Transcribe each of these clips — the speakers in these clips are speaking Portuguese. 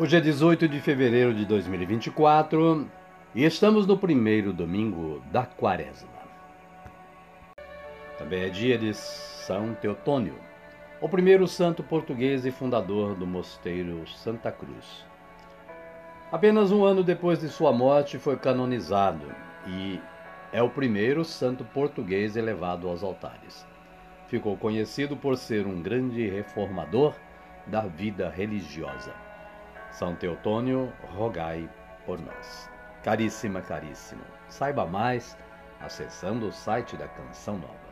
Hoje é 18 de fevereiro de 2024 e estamos no primeiro domingo da quaresma. Também é dia de São Teotônio, o primeiro santo português e fundador do mosteiro Santa Cruz. Apenas um ano depois de sua morte foi canonizado e é o primeiro santo português elevado aos altares. Ficou conhecido por ser um grande reformador da vida religiosa. São Teotônio, rogai por nós. Caríssima, caríssimo, saiba mais acessando o site da Canção Nova.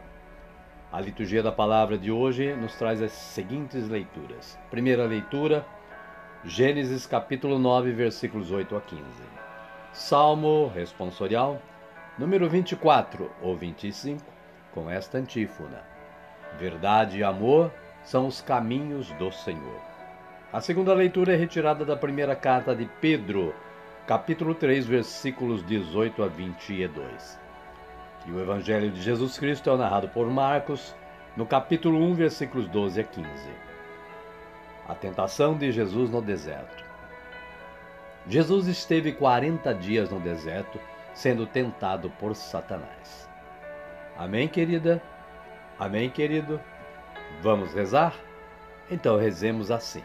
A liturgia da palavra de hoje nos traz as seguintes leituras. Primeira leitura, Gênesis capítulo 9, versículos 8 a 15. Salmo responsorial, número 24 ou 25, com esta antífona: Verdade e amor são os caminhos do Senhor. A segunda leitura é retirada da primeira carta de Pedro, capítulo 3, versículos 18 a 22. E o Evangelho de Jesus Cristo é narrado por Marcos, no capítulo 1, versículos 12 a 15. A tentação de Jesus no deserto. Jesus esteve 40 dias no deserto, sendo tentado por Satanás. Amém, querida? Amém, querido? Vamos rezar? Então rezemos assim.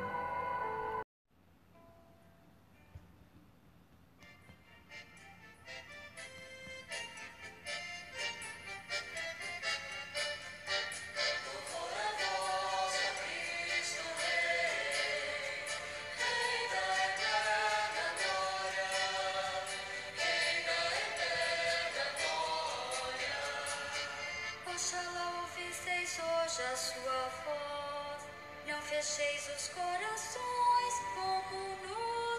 Fecheis os corações como no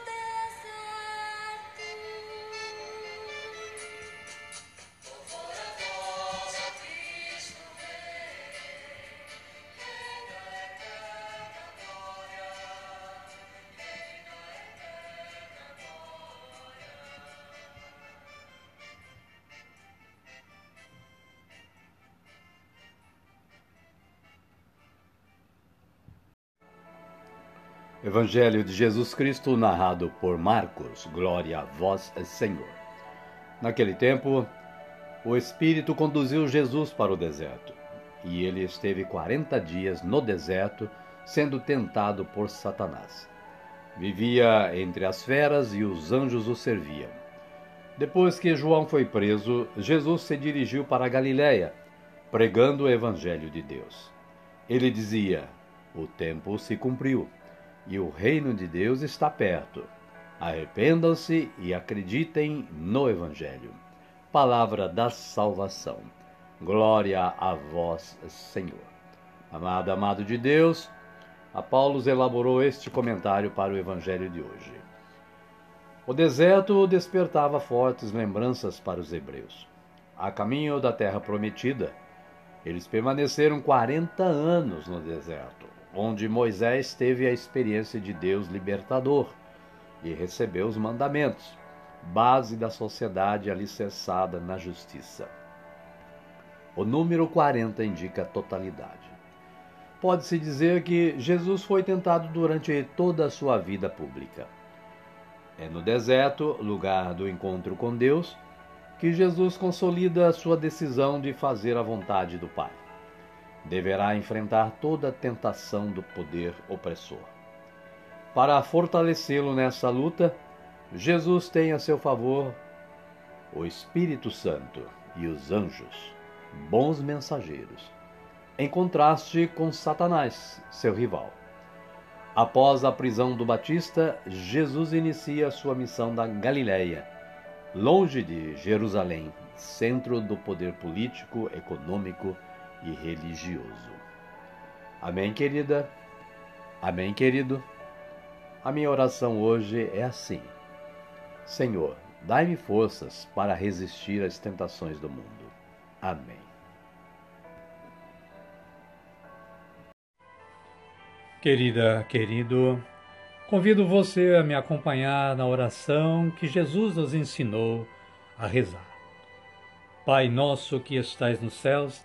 Evangelho de Jesus Cristo, narrado por Marcos. Glória a vós, Senhor. Naquele tempo, o Espírito conduziu Jesus para o deserto, e ele esteve quarenta dias no deserto, sendo tentado por Satanás. Vivia entre as feras e os anjos o serviam. Depois que João foi preso, Jesus se dirigiu para a Galiléia, pregando o Evangelho de Deus. Ele dizia: O tempo se cumpriu e o reino de Deus está perto. Arrependam-se e acreditem no Evangelho. Palavra da salvação. Glória a vós, Senhor. Amado, amado de Deus, a Paulo elaborou este comentário para o Evangelho de hoje. O deserto despertava fortes lembranças para os hebreus. A caminho da terra prometida, eles permaneceram 40 anos no deserto, onde Moisés teve a experiência de Deus libertador e recebeu os mandamentos, base da sociedade alicerçada na justiça. O número 40 indica a totalidade. Pode-se dizer que Jesus foi tentado durante toda a sua vida pública. É no deserto, lugar do encontro com Deus, que Jesus consolida a sua decisão de fazer a vontade do Pai. Deverá enfrentar toda a tentação do poder opressor. Para fortalecê-lo nessa luta, Jesus tem a seu favor o Espírito Santo e os anjos, bons mensageiros, em contraste com Satanás, seu rival. Após a prisão do Batista, Jesus inicia sua missão da Galiléia, longe de Jerusalém, centro do poder político, econômico e religioso. Amém, querida? Amém, querido? A minha oração hoje é assim: Senhor, dai-me forças para resistir às tentações do mundo. Amém. Querida, querido, convido você a me acompanhar na oração que Jesus nos ensinou a rezar. Pai nosso que estais nos céus,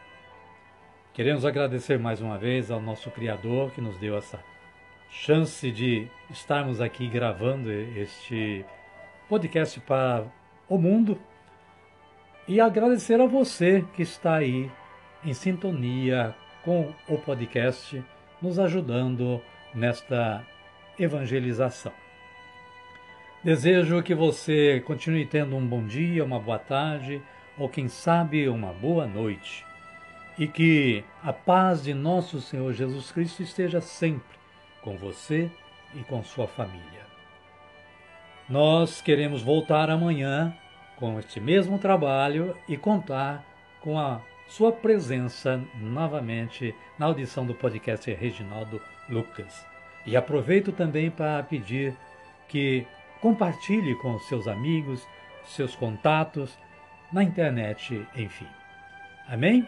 Queremos agradecer mais uma vez ao nosso Criador que nos deu essa chance de estarmos aqui gravando este podcast para o mundo e agradecer a você que está aí em sintonia com o podcast, nos ajudando nesta evangelização. Desejo que você continue tendo um bom dia, uma boa tarde ou, quem sabe, uma boa noite. E que a paz de nosso Senhor Jesus Cristo esteja sempre com você e com sua família. Nós queremos voltar amanhã com este mesmo trabalho e contar com a sua presença novamente na audição do podcast Reginaldo Lucas. E aproveito também para pedir que compartilhe com seus amigos, seus contatos, na internet, enfim. Amém?